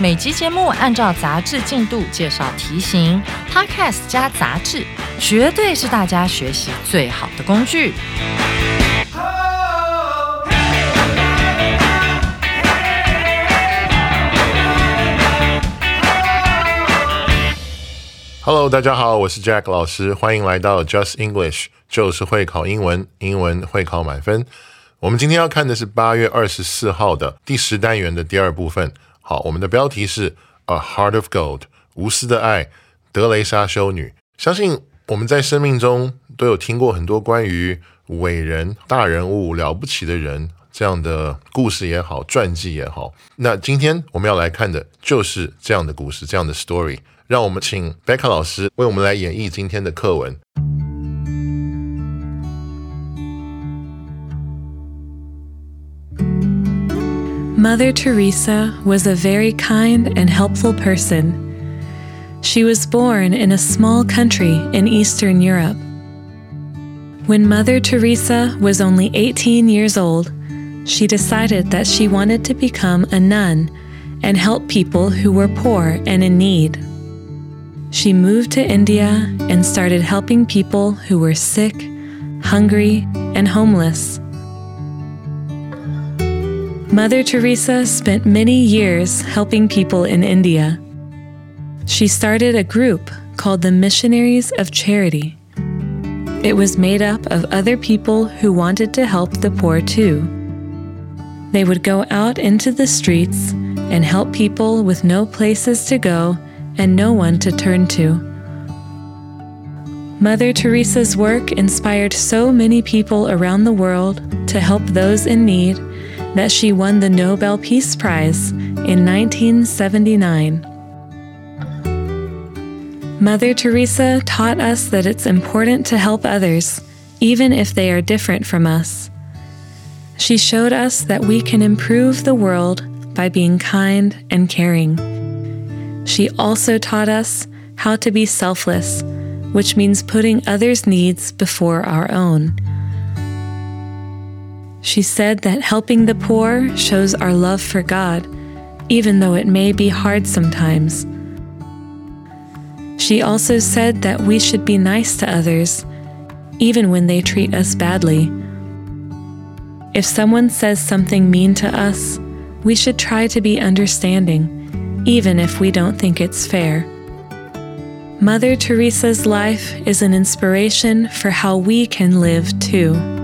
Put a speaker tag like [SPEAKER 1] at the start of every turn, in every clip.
[SPEAKER 1] 每集节目按照杂志进度介绍题型，Podcast 加杂志，绝对是大家学习最好的工具。
[SPEAKER 2] Hello，大家好，我是 Jack 老师，欢迎来到 Just English，就是会考英文，英文会考满分。我们今天要看的是八月二十四号的第十单元的第二部分。好，我们的标题是 A Heart of Gold，无私的爱，德雷莎修女。相信我们在生命中都有听过很多关于伟人、大人物、了不起的人这样的故事也好，传记也好。那今天我们要来看的就是这样的故事，这样的 story。让我们请 Becca 老师为我们来演绎今天的课文。
[SPEAKER 3] Mother Teresa was a very kind and helpful person. She was born in a small country in Eastern Europe. When Mother Teresa was only 18 years old, she decided that she wanted to become a nun and help people who were poor and in need. She moved to India and started helping people who were sick, hungry, and homeless. Mother Teresa spent many years helping people in India. She started a group called the Missionaries of Charity. It was made up of other people who wanted to help the poor too. They would go out into the streets and help people with no places to go and no one to turn to. Mother Teresa's work inspired so many people around the world to help those in need that she won the Nobel Peace Prize in 1979. Mother Teresa taught us that it's important to help others, even if they are different from us. She showed us that we can improve the world by being kind and caring. She also taught us how to be selfless, which means putting others' needs before our own. She said that helping the poor shows our love for God, even though it may be hard sometimes. She also said that we should be nice to others, even when they treat us badly. If someone says something mean to us, we should try to be understanding even if we don't think it's fair. Mother Teresa's life is an inspiration for how we can live too.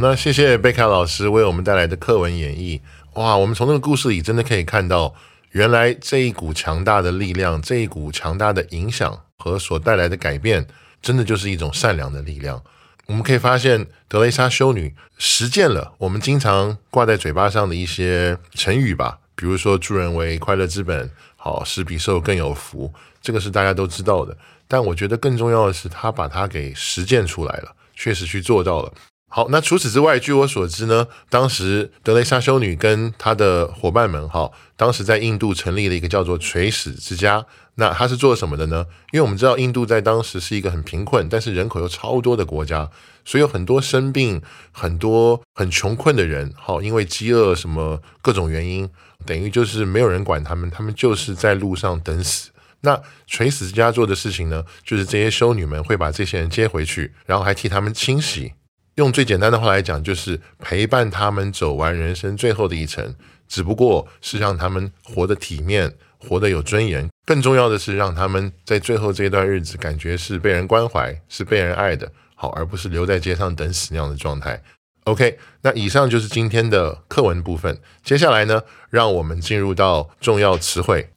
[SPEAKER 2] 那谢谢贝卡老师为我们带来的课文演绎。哇，我们从这个故事里真的可以看到，原来这一股强大的力量，这一股强大的影响和所带来的改变，真的就是一种善良的力量。我们可以发现，德雷莎修女实践了我们经常挂在嘴巴上的一些成语吧，比如说“助人为快乐之本”，好，“施比受更有福”，这个是大家都知道的。但我觉得更重要的是，她把它给实践出来了，确实去做到了。好，那除此之外，据我所知呢，当时德雷莎修女跟她的伙伴们，哈，当时在印度成立了一个叫做垂死之家。那她是做什么的呢？因为我们知道印度在当时是一个很贫困，但是人口又超多的国家，所以有很多生病、很多很穷困的人，好，因为饥饿什么各种原因，等于就是没有人管他们，他们就是在路上等死。那垂死之家做的事情呢，就是这些修女们会把这些人接回去，然后还替他们清洗。用最简单的话来讲，就是陪伴他们走完人生最后的一程，只不过是让他们活得体面，活得有尊严。更重要的是，让他们在最后这段日子感觉是被人关怀，是被人爱的，好，而不是留在街上等死那样的状态。OK，那以上就是今天的课文部分。接下来呢，让我们进入到重要词汇。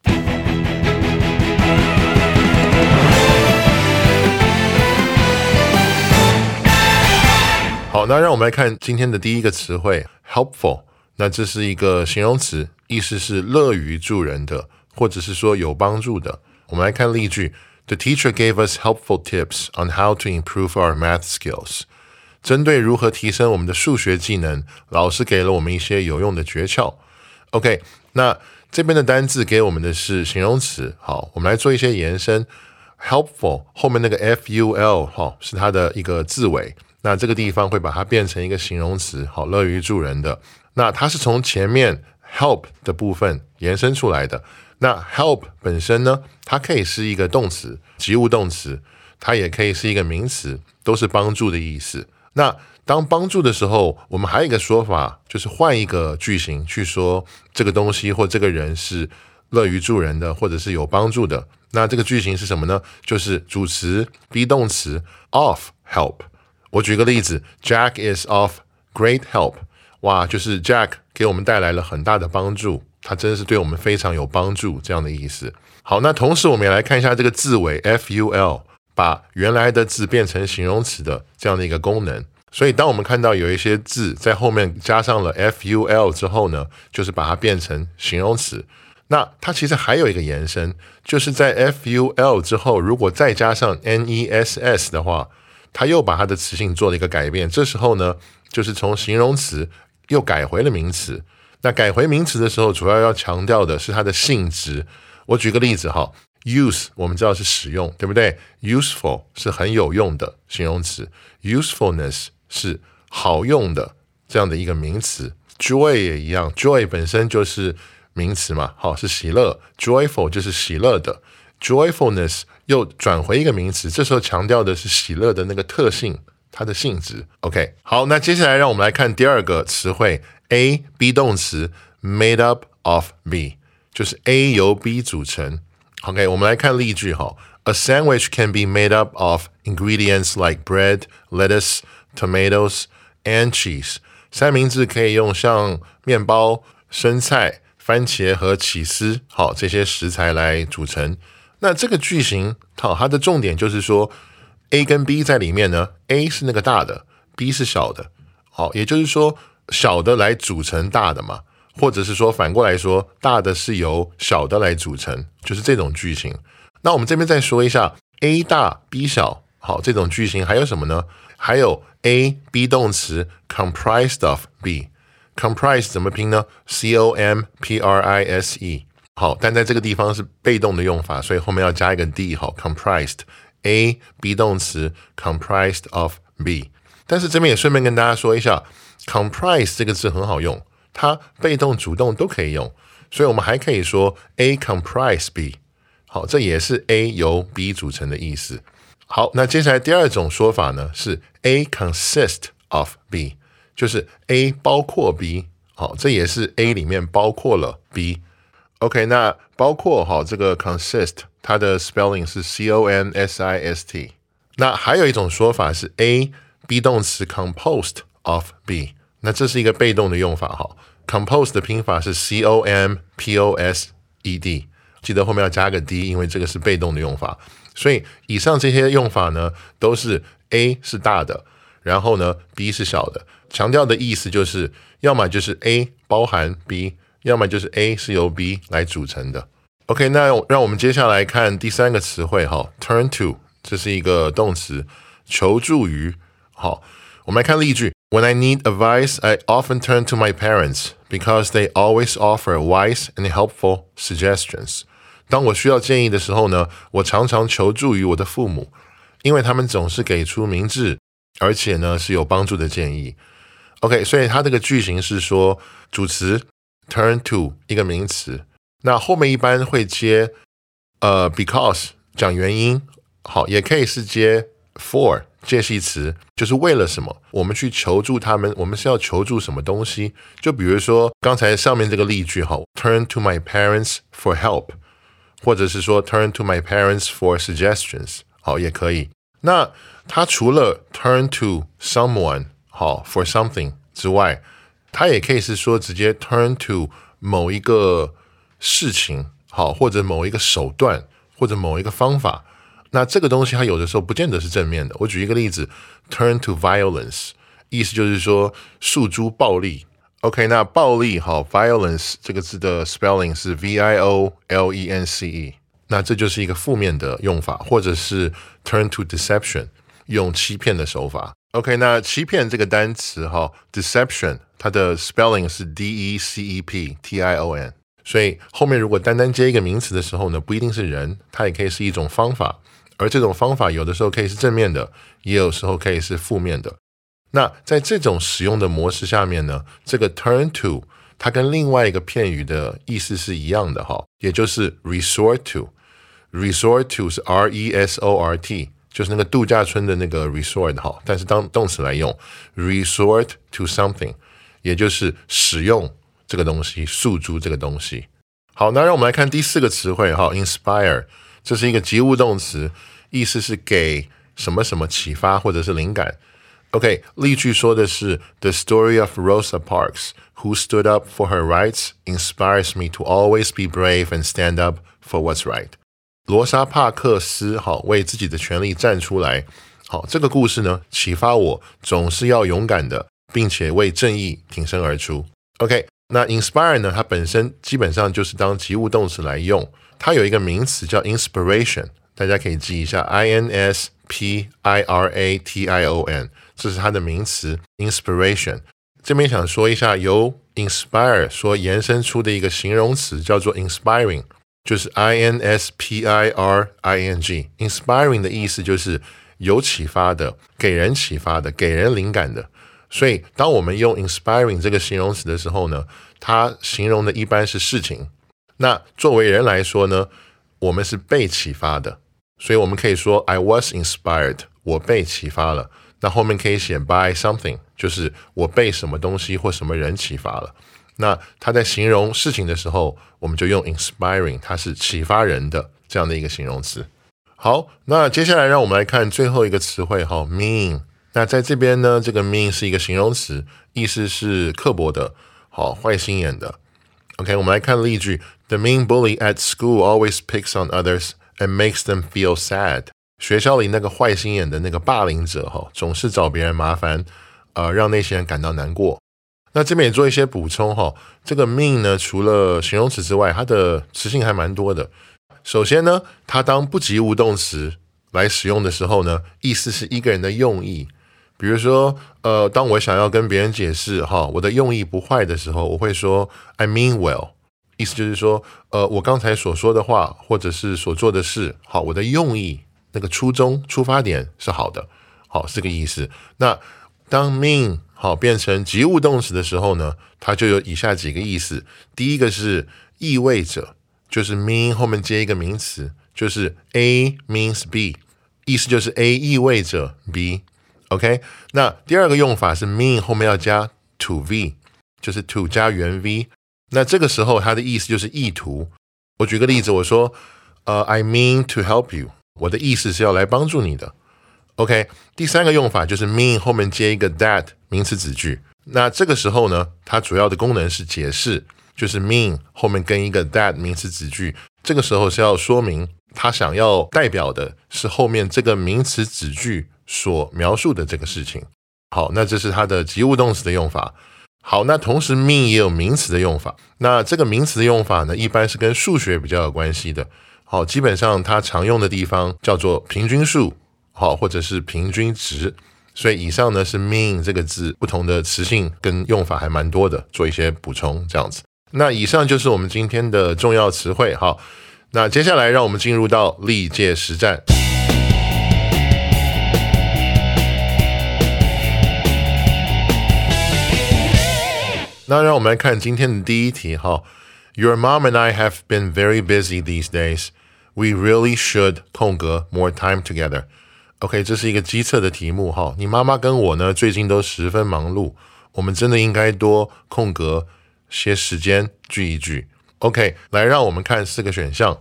[SPEAKER 2] 好，那让我们来看今天的第一个词汇 helpful。那这是一个形容词，意思是乐于助人的，或者是说有帮助的。我们来看例句：The teacher gave us helpful tips on how to improve our math skills。针对如何提升我们的数学技能，老师给了我们一些有用的诀窍。OK，那这边的单字给我们的是形容词。好，我们来做一些延伸。helpful 后面那个 ful 哈是它的一个字尾，那这个地方会把它变成一个形容词。好，乐于助人的。那它是从前面 help 的部分延伸出来的。那 help 本身呢，它可以是一个动词，及物动词，它也可以是一个名词，都是帮助的意思。那当帮助的时候，我们还有一个说法，就是换一个句型去说这个东西或这个人是乐于助人的，或者是有帮助的。那这个句型是什么呢？就是主词 be 动词 of help。我举个例子，Jack is of great help。哇，就是 Jack 给我们带来了很大的帮助，他真的是对我们非常有帮助这样的意思。好，那同时我们也来看一下这个字尾 ful，把原来的字变成形容词的这样的一个功能。所以当我们看到有一些字在后面加上了 ful 之后呢，就是把它变成形容词。那它其实还有一个延伸，就是在 ful 之后，如果再加上 ness 的话，它又把它的词性做了一个改变。这时候呢，就是从形容词。又改回了名词。那改回名词的时候，主要要强调的是它的性质。我举个例子哈，use 我们知道是使用，对不对？useful 是很有用的形容词，usefulness 是好用的这样的一个名词。joy 也一样，joy 本身就是名词嘛，好是喜乐，joyful 就是喜乐的，joyfulness 又转回一个名词，这时候强调的是喜乐的那个特性。它的性质，OK，好，那接下来让我们来看第二个词汇，A be 动词，made up of B，就是 A 由 B 组成。OK，我们来看例句哈，A sandwich can be made up of ingredients like bread, lettuce, tomatoes and cheese。三明治可以用像面包、生菜、番茄和起司，好这些食材来组成。那这个句型，好，它的重点就是说。A 跟 B 在里面呢，A 是那个大的，B 是小的，好，也就是说小的来组成大的嘛，或者是说反过来说，大的是由小的来组成，就是这种句型。那我们这边再说一下，A 大 B 小，好，这种句型还有什么呢？还有 A B 动词 comprised of B，comprise 怎么拼呢？C O M P R I S E，好，但在这个地方是被动的用法，所以后面要加一个 D，好，comprised。A be 动词 comprised of B，但是这边也顺便跟大家说一下，comprise 这个字很好用，它被动、主动都可以用，所以我们还可以说 A comprise B。好，这也是 A 由 B 组成的意思。好，那接下来第二种说法呢是 A consist of B，就是 A 包括 B。好，这也是 A 里面包括了 B。OK，那包括哈这个 consist，它的 spelling 是 C O N S I S T。那还有一种说法是 A B 动词 composed of B，那这是一个被动的用法哈。composed 的拼法是 C O M P O S E D，记得后面要加个 D，因为这个是被动的用法。所以以上这些用法呢，都是 A 是大的，然后呢 B 是小的，强调的意思就是要么就是 A 包含 B。要么就是 A 是由 B 来组成的。OK，那让我们接下来看第三个词汇哈，turn to，这是一个动词，求助于。好，我们来看例句：When I need advice, I often turn to my parents because they always offer wise and helpful suggestions。当我需要建议的时候呢，我常常求助于我的父母，因为他们总是给出明智而且呢是有帮助的建议。OK，所以它这个句型是说主词。Turn to 一个名词，那后面一般会接呃，because 讲原因，好，也可以是接 for 介系词，就是为了什么，我们去求助他们，我们是要求助什么东西？就比如说刚才上面这个例句，哈，Turn to my parents for help，或者是说 Turn to my parents for suggestions，好，也可以。那它除了 Turn to someone，好，for something 之外， 它也可以是说直接 turn to 某一个事情，好，或者某一个手段，或者某一个方法。那这个东西它有的时候不见得是正面的。我举一个例子，turn to violence，意思就是说诉诸暴力。OK，那暴力好，violence 这个字的 spelling 是 V I O L E N C E，那这就是一个负面的用法，或者是 turn to deception，用欺骗的手法。OK，那欺骗这个单词哈，deception 它的 spelling 是 D E C E P T I O N，所以后面如果单单接一个名词的时候呢，不一定是人，它也可以是一种方法，而这种方法有的时候可以是正面的，也有时候可以是负面的。那在这种使用的模式下面呢，这个 turn to 它跟另外一个片语的意思是一样的哈，也就是 resort to。resort to 是 R E S O R T，就是那个度假村的那个 resort 哈，但是当动词来用，resort to something，也就是使用这个东西，诉诸这个东西。好，那让我们来看第四个词汇哈，inspire，这是一个及物动词，意思是给什么什么启发或者是灵感。OK，例句说的是 The story of Rosa Parks, who stood up for her rights, inspires me to always be brave and stand up for what's right. 罗莎帕克斯好为自己的权利站出来，好这个故事呢启发我总是要勇敢的，并且为正义挺身而出。OK，那 inspire 呢，它本身基本上就是当及物动词来用，它有一个名词叫 inspiration，大家可以记一下 I N S P I R A T I O N。这是它的名词 inspiration。这边想说一下，由 inspire 所延伸出的一个形容词叫做 inspiring，就是 i n s p i r i n g。inspiring 的意思就是有启发的，给人启发的，给人灵感的。所以，当我们用 inspiring 这个形容词的时候呢，它形容的一般是事情。那作为人来说呢，我们是被启发的，所以我们可以说 I was inspired，我被启发了。那后面可以写 by something，就是我被什么东西或什么人启发了。那它在形容事情的时候，我们就用 inspiring，它是启发人的这样的一个形容词。好，那接下来让我们来看最后一个词汇哈，mean。那在这边呢，这个 mean 是一个形容词，意思是刻薄的，好，坏心眼的。OK，我们来看例句：The mean bully at school always picks on others and makes them feel sad. 学校里那个坏心眼的那个霸凌者哈，总是找别人麻烦，呃，让那些人感到难过。那这边也做一些补充哈，这个 mean 呢，除了形容词之外，它的词性还蛮多的。首先呢，它当不及物动词来使用的时候呢，意思是一个人的用意。比如说，呃，当我想要跟别人解释哈，我的用意不坏的时候，我会说 I mean well，意思就是说，呃，我刚才所说的话或者是所做的事，好，我的用意。那个初衷出发点是好的，好是个意思。那当 mean 好变成及物动词的时候呢，它就有以下几个意思。第一个是意味着，就是 mean 后面接一个名词，就是 A means B，意思就是 A 意味着 B。OK，那第二个用法是 mean 后面要加 to V，就是 to 加原 V。那这个时候它的意思就是意图。我举个例子，我说呃，I mean to help you。我的意思是要来帮助你的，OK。第三个用法就是 mean 后面接一个 that 名词子句，那这个时候呢，它主要的功能是解释，就是 mean 后面跟一个 that 名词子句，这个时候是要说明他想要代表的是后面这个名词子句所描述的这个事情。好，那这是它的及物动词的用法。好，那同时 mean 也有名词的用法，那这个名词的用法呢，一般是跟数学比较有关系的。好，基本上它常用的地方叫做平均数，好，或者是平均值。所以以上呢是 mean 这个字不同的词性跟用法还蛮多的，做一些补充这样子。那以上就是我们今天的重要词汇。好，那接下来让我们进入到历届实战。那让我们来看今天的第一题。哈，Your mom and I have been very busy these days. We really should 空格 more time together. OK，这是一个机测的题目哈。你妈妈跟我呢最近都十分忙碌，我们真的应该多空格些时间聚一聚。OK，来让我们看四个选项。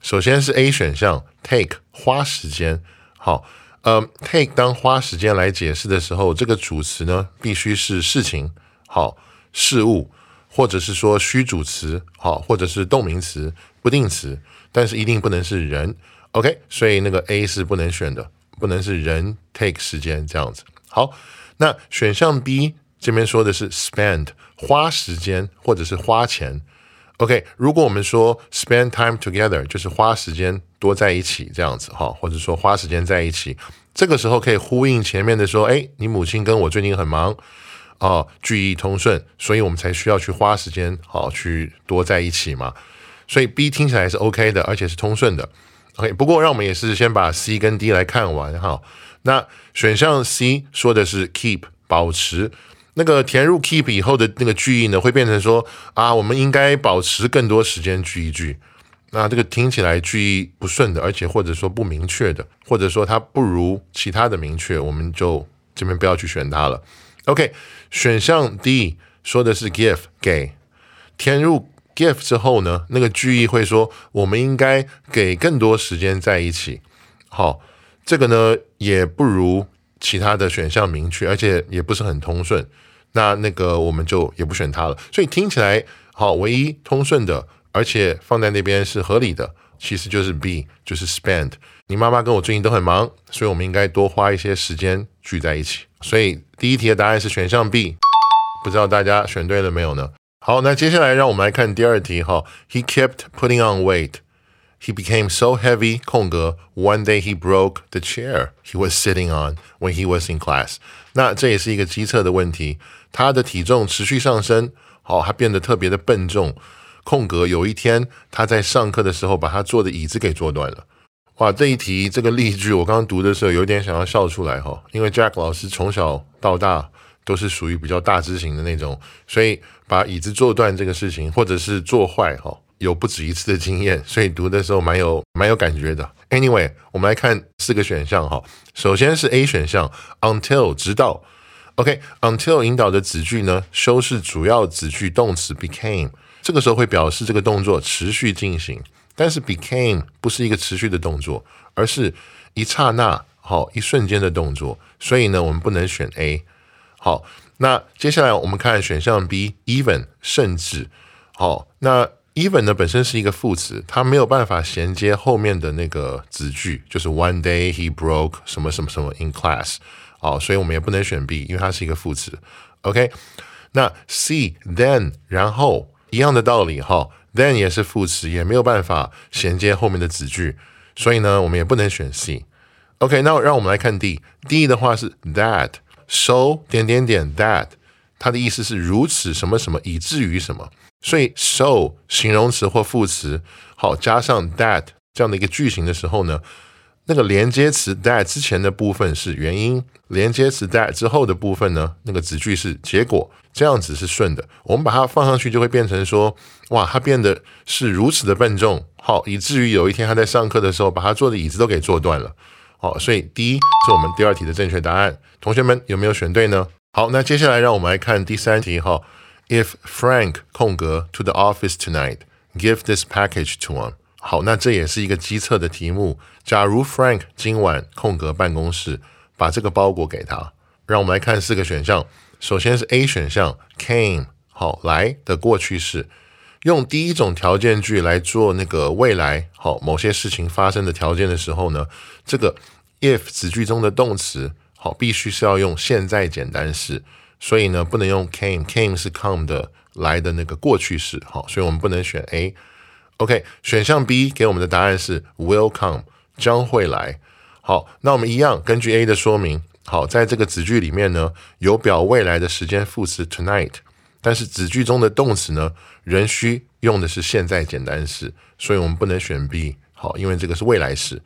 [SPEAKER 2] 首先是 A 选项，take 花时间。好，呃，take 当花时间来解释的时候，这个主词呢必须是事情，好，事物，或者是说虚主词，好，或者是动名词、不定词。但是一定不能是人，OK，所以那个 A 是不能选的，不能是人 take 时间这样子。好，那选项 B 这边说的是 spend 花时间或者是花钱。OK，如果我们说 spend time together 就是花时间多在一起这样子哈，或者说花时间在一起，这个时候可以呼应前面的说，哎，你母亲跟我最近很忙哦，句意通顺，所以我们才需要去花时间好去多在一起嘛。所以 B 听起来是 OK 的，而且是通顺的。OK，不过让我们也是先把 C 跟 D 来看完哈。那选项 C 说的是 keep 保持。那个填入 keep 以后的那个句意呢，会变成说啊，我们应该保持更多时间聚一聚。那这个听起来句意不顺的，而且或者说不明确的，或者说它不如其他的明确，我们就这边不要去选它了。OK，选项 D 说的是 give 给，填入 give 之后呢，那个句意会说我们应该给更多时间在一起。好，这个呢也不如。其他的选项明确，而且也不是很通顺，那那个我们就也不选它了。所以听起来好，唯一通顺的，而且放在那边是合理的，其实就是 B，就是 spend。你妈妈跟我最近都很忙，所以我们应该多花一些时间聚在一起。所以第一题的答案是选项 B，不知道大家选对了没有呢？好，那接下来让我们来看第二题哈。He kept putting on weight. He became so heavy, 空格 one day he broke the chair he was sitting on when he was in class。那这也是一个机测的问题，他的体重持续上升，好，他变得特别的笨重。空格有一天他在上课的时候把他坐的椅子给坐断了。哇，这一题这个例句我刚刚读的时候有点想要笑出来哈，因为 Jack 老师从小到大都是属于比较大只型的那种，所以把椅子坐断这个事情或者是坐坏哈。有不止一次的经验，所以读的时候蛮有蛮有感觉的。Anyway，我们来看四个选项哈。首先是 A 选项，until 直到。OK，until 引导的子句呢，修饰主要子句动词 became，这个时候会表示这个动作持续进行。但是 became 不是一个持续的动作，而是一刹那好一瞬间的动作，所以呢，我们不能选 A。好，那接下来我们看选项 B，even 甚至。好，那 Even 呢本身是一个副词，它没有办法衔接后面的那个子句，就是 One day he broke 什么什么什么 in class，好，所以我们也不能选 B，因为它是一个副词。OK，那 C then 然后一样的道理哈，then 也是副词，也没有办法衔接后面的子句，所以呢，我们也不能选 C。OK，那让我们来看 D，D 的话是 that so 点点点 that，它的意思是如此什么什么以至于什么。所以，so 形容词或副词，好加上 that 这样的一个句型的时候呢，那个连接词 that 之前的部分是原因，连接词 that 之后的部分呢，那个子句是结果，这样子是顺的。我们把它放上去，就会变成说，哇，他变得是如此的笨重，好，以至于有一天他在上课的时候，把他坐的椅子都给坐断了。好，所以第一是我们第二题的正确答案。同学们有没有选对呢？好，那接下来让我们来看第三题哈。If Frank 空格 to the office tonight, give this package to him。好，那这也是一个机测的题目。假如 Frank 今晚空格办公室，把这个包裹给他。让我们来看四个选项。首先是 A 选项，came 好来的过去式，用第一种条件句来做那个未来好某些事情发生的条件的时候呢，这个 if 子句中的动词好必须是要用现在简单式。所以呢，不能用 came，came 是 come 的来的那个过去式，好，所以我们不能选 A。OK，选项 B 给我们的答案是 will come，将会来。好，那我们一样根据 A 的说明，好，在这个子句里面呢，有表未来的时间副词 tonight，但是子句中的动词呢，仍需用的是现在简单式，所以我们不能选 B，好，因为这个是未来式。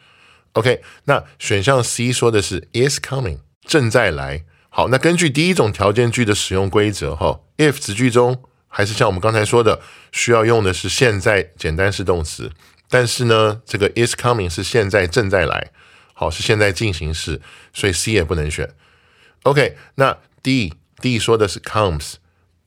[SPEAKER 2] OK，那选项 C 说的是 is coming，正在来。好，那根据第一种条件句的使用规则，哈，if 子句中还是像我们刚才说的，需要用的是现在简单式动词，但是呢，这个 is coming 是现在正在来，好，是现在进行式，所以 C 也不能选。OK，那 D D 说的是 comes，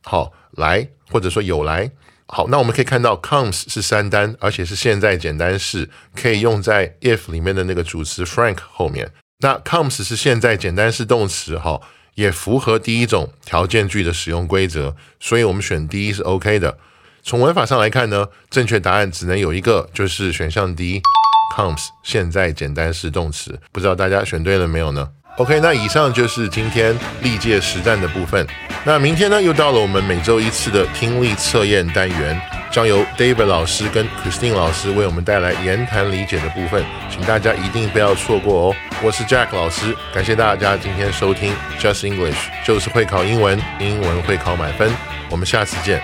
[SPEAKER 2] 好来或者说有来，好，那我们可以看到 comes 是三单，而且是现在简单式，可以用在 if 里面的那个主词 Frank 后面。那 comes 是现在简单式动词，哈。也符合第一种条件句的使用规则，所以我们选 D 是 OK 的。从文法上来看呢，正确答案只能有一个，就是选项 D，comes 现在简单式动词。不知道大家选对了没有呢？OK，那以上就是今天历届实战的部分。那明天呢，又到了我们每周一次的听力测验单元，将由 David 老师跟 Christine 老师为我们带来言谈理解的部分，请大家一定不要错过哦。我是 Jack 老师，感谢大家今天收听 Just English，就是会考英文，英文会考满分。我们下次见。